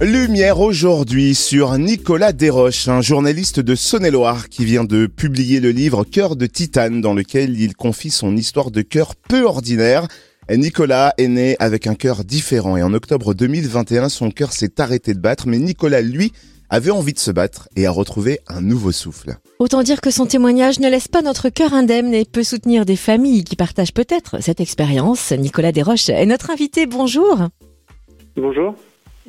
Lumière aujourd'hui sur Nicolas Desroches, un journaliste de Saône-et-Loire qui vient de publier le livre Cœur de Titane dans lequel il confie son histoire de cœur peu ordinaire. Nicolas est né avec un cœur différent et en octobre 2021, son cœur s'est arrêté de battre, mais Nicolas, lui, avait envie de se battre et a retrouvé un nouveau souffle. Autant dire que son témoignage ne laisse pas notre cœur indemne et peut soutenir des familles qui partagent peut-être cette expérience. Nicolas Desroches est notre invité. Bonjour. Bonjour.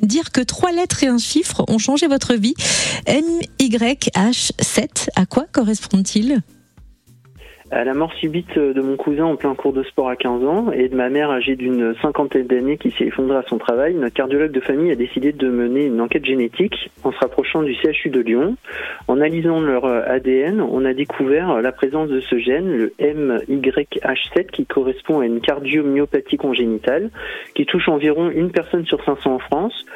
Dire que trois lettres et un chiffre ont changé votre vie. MYH7, à quoi correspond-il à la mort subite de mon cousin en plein cours de sport à 15 ans et de ma mère âgée d'une cinquantaine d'années qui s'est effondrée à son travail, notre cardiologue de famille a décidé de mener une enquête génétique en se rapprochant du CHU de Lyon. En analysant leur ADN, on a découvert la présence de ce gène, le MYH7, qui correspond à une cardiomyopathie congénitale, qui touche environ une personne sur 500 en France.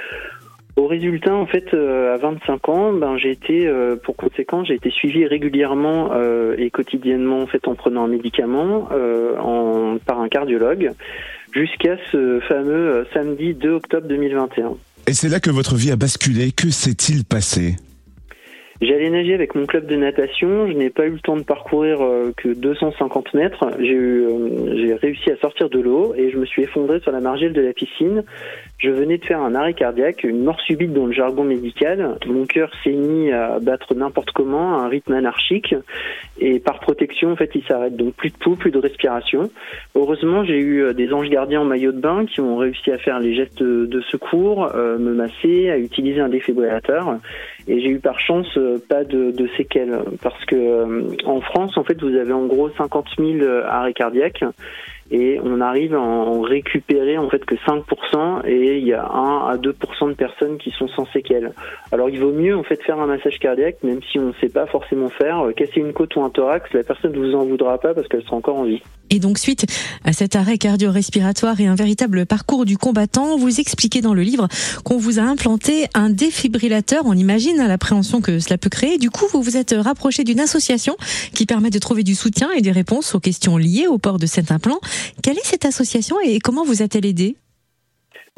Au résultat, en fait, euh, à 25 ans, ben, j'ai été, euh, pour conséquence, j'ai été suivi régulièrement euh, et quotidiennement, en fait, en prenant un médicament en, par un cardiologue, jusqu'à ce fameux samedi 2 octobre 2021. Et c'est là que votre vie a basculé. Que s'est-il passé? J'allais nager avec mon club de natation. Je n'ai pas eu le temps de parcourir que 250 mètres. J'ai j'ai réussi à sortir de l'eau et je me suis effondré sur la margelle de la piscine. Je venais de faire un arrêt cardiaque, une mort subite dans le jargon médical. Mon cœur s'est mis à battre n'importe comment, à un rythme anarchique. Et par protection, en fait, il s'arrête. Donc plus de pouls, plus de respiration. Heureusement, j'ai eu euh, des anges gardiens en maillot de bain qui ont réussi à faire les gestes de secours, euh, me masser, à utiliser un défibrillateur. Et j'ai eu par chance euh, pas de, de, séquelles. Parce que en France, en fait, vous avez en gros 50 000 arrêts cardiaques et on arrive à en récupérer en fait que 5% et il y a 1 à 2% de personnes qui sont sans séquelles. Alors il vaut mieux en fait faire un massage cardiaque même si on ne sait pas forcément faire, euh, casser une côte ou un thorax, la personne ne vous en voudra pas parce qu'elle sera encore en vie. Et donc suite à cet arrêt cardio-respiratoire et un véritable parcours du combattant, vous expliquez dans le livre qu'on vous a implanté un défibrillateur, on imagine l'appréhension que cela peut créer. Du coup, vous vous êtes rapproché d'une association qui permet de trouver du soutien et des réponses aux questions liées au port de cet implant. Quelle est cette association et comment vous a-t-elle aidé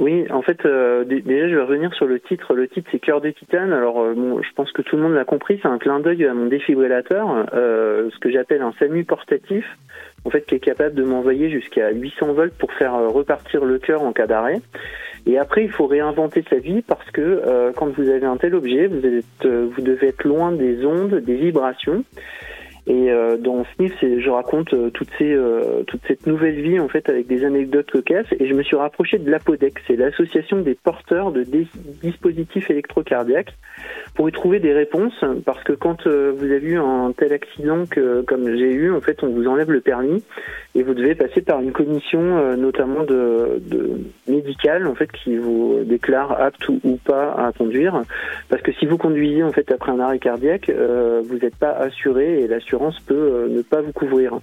oui, en fait, euh, déjà, je vais revenir sur le titre. Le titre, c'est Cœur de titane. Alors, euh, je pense que tout le monde l'a compris. C'est un clin d'œil à mon défibrillateur, euh, ce que j'appelle un SAMU portatif, en fait, qui est capable de m'envoyer jusqu'à 800 volts pour faire repartir le cœur en cas d'arrêt. Et après, il faut réinventer sa vie parce que quand vous avez un tel objet, vous, êtes, vous devez être loin des ondes, des vibrations. Et euh, dans Sniff, je raconte euh, toutes ces, euh, toute cette nouvelle vie en fait avec des anecdotes cocasses. Et je me suis rapproché de l'APODEC, c'est l'association des porteurs de dispositifs électrocardiaques, pour y trouver des réponses. Parce que quand vous avez eu un tel accident comme j'ai eu, en fait, on vous enlève le permis et vous devez passer par une commission, notamment médicale, en fait, qui vous déclare apte ou, ou, pas à conduire. Parce que si vous conduisez en fait après un arrêt cardiaque, vous n'êtes pas assuré et l'assurance peut euh, ne pas vous couvrir.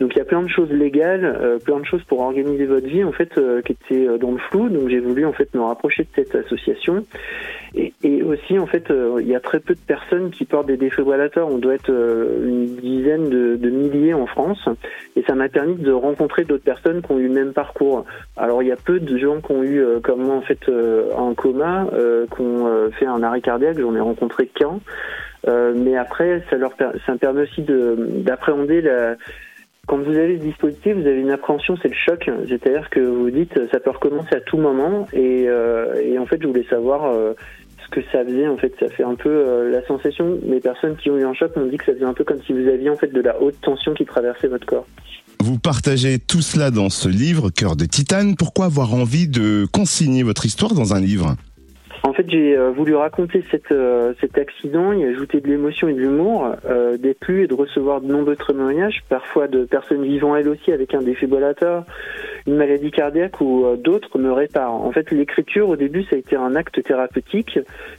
Donc il y a plein de choses légales, euh, plein de choses pour organiser votre vie en fait euh, qui étaient dans le flou. Donc j'ai voulu en fait me rapprocher de cette association. Et, aussi en fait il y a très peu de personnes qui portent des défibrillateurs. On doit être une dizaine de, milliers en France. Et ça m'a permis de rencontrer d'autres personnes qui ont eu le même parcours. Alors il y a peu de gens qui ont eu comme moi en fait un coma, qui ont fait un arrêt cardiaque. J'en ai rencontré qu'un. Euh, mais après, ça leur ça me permet aussi d'appréhender la quand vous avez ce dispositif, vous avez une appréhension, c'est le choc. C'est-à-dire que vous dites, ça peut recommencer à tout moment. Et, euh, en fait, je voulais savoir euh, ce que ça faisait. En fait, ça fait un peu euh, la sensation. Les personnes qui ont eu un choc m'ont dit que ça faisait un peu comme si vous aviez en fait de la haute tension qui traversait votre corps. Vous partagez tout cela dans ce livre, Cœur de Titane. Pourquoi avoir envie de consigner votre histoire dans un livre? En fait, j'ai euh, voulu raconter euh, cet accident, y ajouter de l'émotion et de l'humour, euh, d'être lu et de recevoir de nombreux témoignages, parfois de personnes vivant elles aussi avec un défibrillateur, une maladie cardiaque ou d'autres me réparent. En fait, l'écriture, au début, ça a été un acte thérapeutique.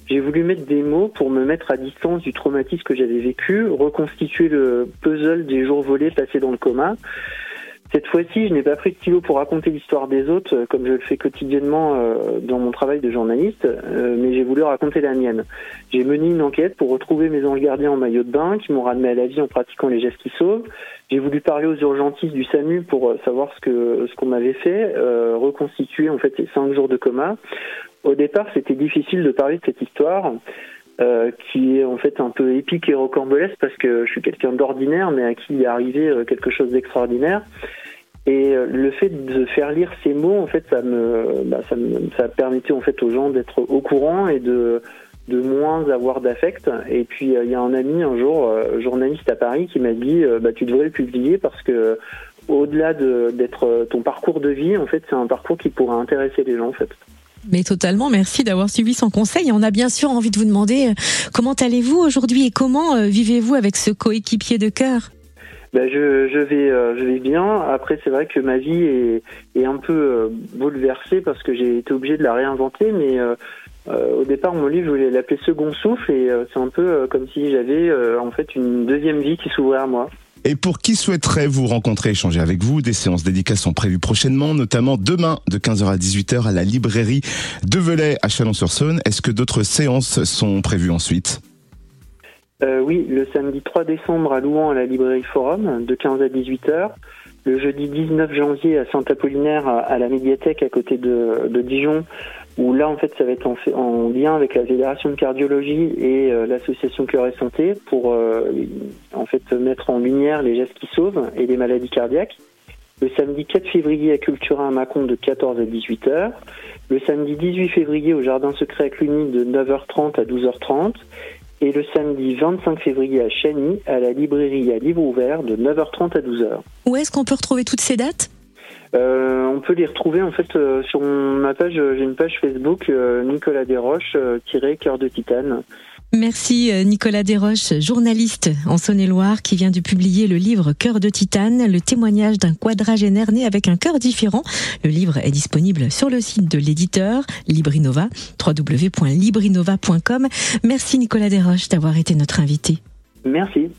J'ai voulu mettre des mots pour me mettre à distance du traumatisme que j'avais vécu, reconstituer le puzzle des jours volés passés dans le coma Cette fois-ci, je n'ai pas pris de stylo pour raconter l'histoire des autres, euh, comme je le fais quotidiennement euh, dans mon travail de journaliste, euh, mais j'ai voulu raconter la mienne. J'ai mené une enquête pour retrouver mes anges gardiens en maillot de bain qui m'ont ramené à la vie en pratiquant les gestes qui sauvent. J'ai voulu parler aux urgentistes du SAMU pour savoir ce que ce qu'on m'avait fait, reconstituer en fait ces cinq jours de coma. Au départ, c'était difficile de parler de cette histoire. Euh, qui est en fait un peu épique et rocambolesque parce que je suis quelqu'un d'ordinaire mais à qui est arrivé euh, quelque chose d'extraordinaire. Et euh, le fait de faire lire ces mots, en fait, ça me, bah, ça, me ça permettait en fait aux gens d'être au courant et de de moins avoir d'affect. Et puis il y a un ami un jour, journaliste à Paris, qui m'a dit bah, tu devrais le publier parce que au-delà d'être ton parcours de vie, en fait, c'est un parcours qui pourrait intéresser les gens en fait. Mais totalement, merci d'avoir suivi son conseil. On a bien sûr envie de vous demander euh, comment allez-vous aujourd'hui et comment euh, vivez-vous avec ce coéquipier de cœur? Ben je, je, vais euh, je vais bien. Après c'est vrai que ma vie est, est un peu bouleversée parce que j'ai été obligé de la réinventer. Mais au départ mon livre je voulais l'appeler Second souffle et c'est un peu comme si j'avais en fait une deuxième vie qui s'ouvrait à moi. Et pour qui souhaiterait vous rencontrer, échanger avec vous, des séances dédicaces sont prévues prochainement, notamment demain de 15h à 18h à la librairie de Velay à Chalon-sur-Saône. Est-ce que d'autres séances sont prévues ensuite? Euh, Oui, le samedi 3 décembre à Louan à la librairie Forum de 15 à 18h. Le jeudi 19 janvier à Saint-Apollinaire à la médiathèque à côté de, de Dijon où là en fait ça va être en, lien avec la fédération de cardiologie et euh, l'association Cœur et Santé pour euh, en fait mettre en lumière les gestes qui sauvent et les maladies cardiaques. Le samedi 4 février à Cultura à Mâcon de 14 à 18h. Le samedi 18 février au Jardin Secret à Cluny de 9h30 à 12h30. Et le samedi 25 février à Chagny à la librairie à livre ouvert de 9h30 à 12h. Où est-ce qu'on peut retrouver toutes ces dates? Euh, on peut les retrouver en fait euh, sur ma page. Euh, j'ai une page Facebook Nicolas Desroches cœur de titane. Merci Nicolas Desroches, journaliste en Saône-et-Loire qui vient de publier le livre Cœur de titane, le témoignage d'un quadragénaire né avec un cœur différent. Le livre est disponible sur le site de l'éditeur Librinova, www.librinova.com. Merci Nicolas Desroches d'avoir été notre invité. Merci.